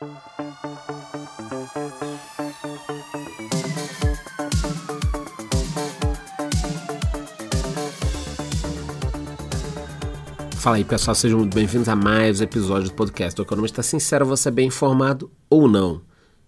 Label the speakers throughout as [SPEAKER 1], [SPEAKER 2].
[SPEAKER 1] Fala aí pessoal, sejam muito bem-vindos a mais um episódio do podcast O Economista Sincero, você é bem informado ou não?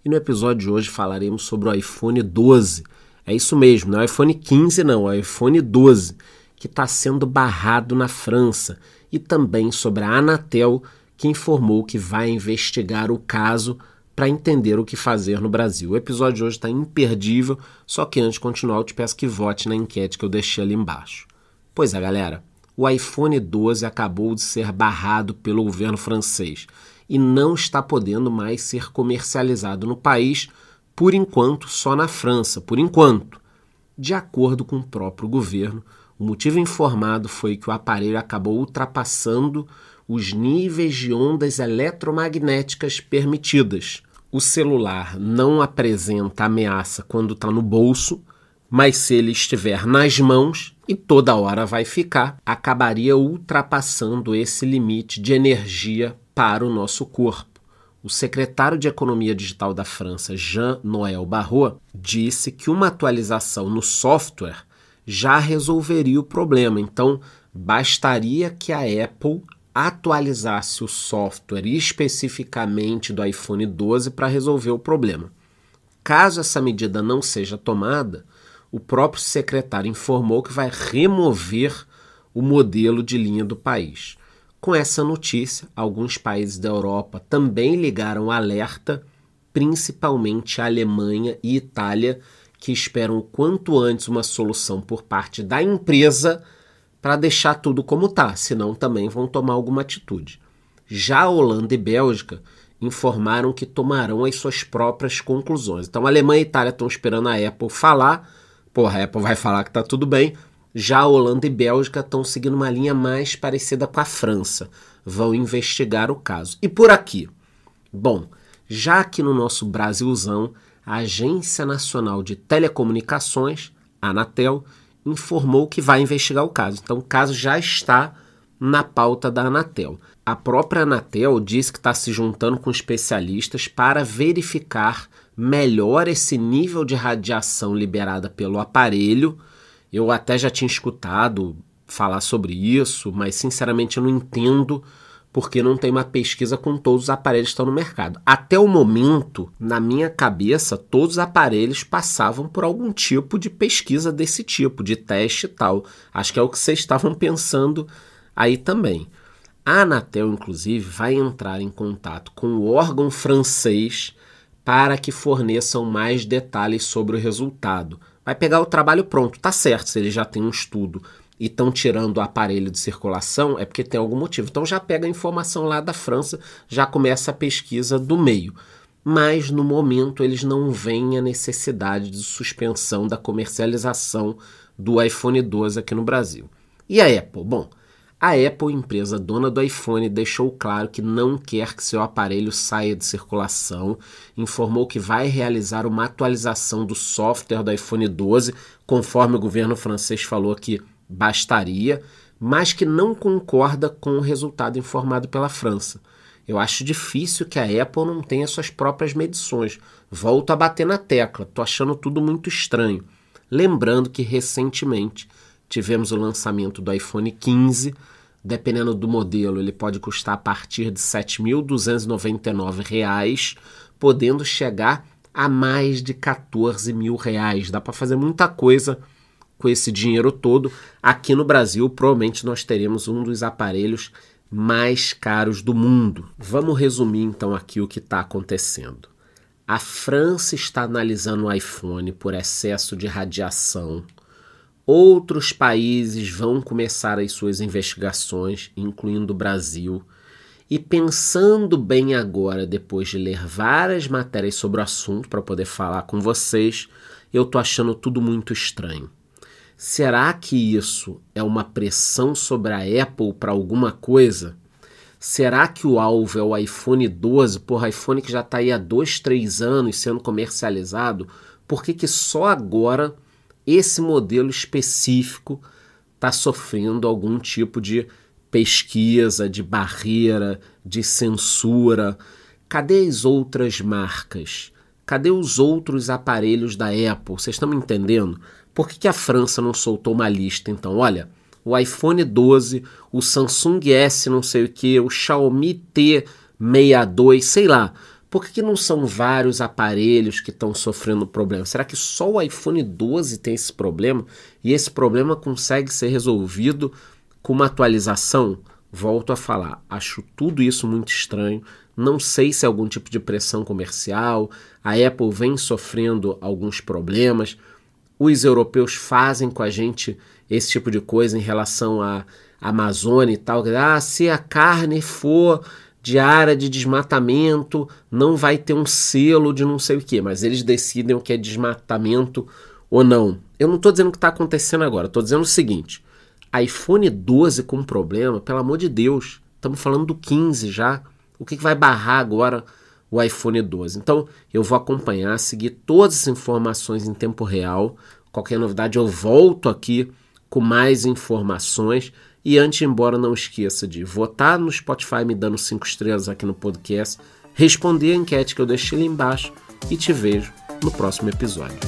[SPEAKER 1] E no episódio de hoje falaremos sobre o iPhone 12. É isso mesmo, não é o iPhone 15 não, é o iPhone 12, que está sendo barrado na França. E também sobre a Anatel, que informou que vai investigar o caso para entender o que fazer no Brasil. O episódio de hoje está imperdível, só que antes de continuar eu te peço que vote na enquete que eu deixei ali embaixo. Pois é, galera o iPhone 12 acabou de ser barrado pelo governo francês e não está podendo mais ser comercializado no país, por enquanto só na França, por enquanto. De acordo com o próprio governo, o motivo informado foi que o aparelho acabou ultrapassando os níveis de ondas eletromagnéticas permitidas. O celular não apresenta ameaça quando está no bolso, mas se ele estiver nas mãos, e toda hora vai ficar, acabaria ultrapassando esse limite de energia para o nosso corpo. O secretário de Economia Digital da França, Jean-Noël Barrot, disse que uma atualização no software já resolveria o problema. Então, bastaria que a Apple atualizasse o software especificamente do iPhone 12 para resolver o problema. Caso essa medida não seja tomada, o próprio secretário informou que vai remover o modelo de linha do país. Com essa notícia, alguns países da Europa também ligaram alerta, principalmente a Alemanha e Itália, que esperam o quanto antes uma solução por parte da empresa para deixar tudo como está, senão também vão tomar alguma atitude. Já a Holanda e Bélgica informaram que tomarão as suas próprias conclusões. Então, Alemanha e Itália estão esperando a Apple falar porra, a Apple vai falar que tá tudo bem. Já a Holanda e Bélgica estão seguindo uma linha mais parecida com a França. Vão investigar o caso. E por aqui? Bom, já aqui no nosso Brasilzão, a Agência Nacional de Telecomunicações, a Anatel, informou que vai investigar o caso. Então o caso já está na pauta da Anatel. A própria Anatel disse que está se juntando com especialistas para verificar melhor esse nível de radiação liberada pelo aparelho. Eu até já tinha escutado falar sobre isso, mas sinceramente eu não entendo porque não tem uma pesquisa com todos os aparelhos que estão no mercado. Até o momento, na minha cabeça, todos os aparelhos passavam por algum tipo de pesquisa desse tipo, de teste e tal. Acho que é o que vocês estavam pensando aí também. A Anatel, inclusive, vai entrar em contato com o órgão francês para que forneçam mais detalhes sobre o resultado. Vai pegar o trabalho pronto, tá certo, se ele já tem um estudo e estão tirando o aparelho de circulação, é porque tem algum motivo. Então já pega a informação lá da França, já começa a pesquisa do meio. Mas no momento eles não veem a necessidade de suspensão da comercialização do iPhone 12 aqui no Brasil. E a Apple? Bom, a Apple, empresa dona do iPhone, deixou claro que não quer que seu aparelho saia de circulação, informou que vai realizar uma atualização do software do iPhone 12, conforme o governo francês falou que bastaria, mas que não concorda com o resultado informado pela França. Eu acho difícil que a Apple não tenha suas próprias medições. Volto a bater na tecla, tô achando tudo muito estranho. Lembrando que recentemente tivemos o lançamento do iPhone 15. Dependendo do modelo, ele pode custar a partir de R$ 7.299, podendo chegar a mais de 14 mil reais. Dá para fazer muita coisa com esse dinheiro todo. Aqui no Brasil, provavelmente nós teremos um dos aparelhos mais caros do mundo. Vamos resumir então aqui o que está acontecendo. A França está analisando o iPhone por excesso de radiação Outros países vão começar as suas investigações, incluindo o Brasil. E pensando bem agora, depois de ler várias matérias sobre o assunto para poder falar com vocês, eu tô achando tudo muito estranho. Será que isso é uma pressão sobre a Apple para alguma coisa? Será que o alvo é o iPhone 12, por iPhone que já está aí há dois, três anos sendo comercializado? Por que, que só agora esse modelo específico está sofrendo algum tipo de pesquisa, de barreira, de censura. cadê as outras marcas? Cadê os outros aparelhos da Apple? Vocês estão me entendendo? Por que, que a França não soltou uma lista? Então, olha, o iPhone 12, o Samsung S não sei o que, o Xiaomi T62, sei lá. Por que, que não são vários aparelhos que estão sofrendo problema? Será que só o iPhone 12 tem esse problema e esse problema consegue ser resolvido com uma atualização? Volto a falar, acho tudo isso muito estranho. Não sei se é algum tipo de pressão comercial. A Apple vem sofrendo alguns problemas. Os europeus fazem com a gente esse tipo de coisa em relação à Amazônia e tal. Ah, se a carne for de área de desmatamento, não vai ter um selo de não sei o que, mas eles decidem o que é desmatamento ou não. Eu não estou dizendo o que está acontecendo agora, estou dizendo o seguinte: iPhone 12 com problema, pelo amor de Deus, estamos falando do 15 já. O que, que vai barrar agora o iPhone 12? Então eu vou acompanhar, seguir todas as informações em tempo real. Qualquer novidade eu volto aqui com mais informações. E antes de embora, não esqueça de votar no Spotify me dando 5 estrelas aqui no podcast, responder a enquete que eu deixei ali embaixo e te vejo no próximo episódio.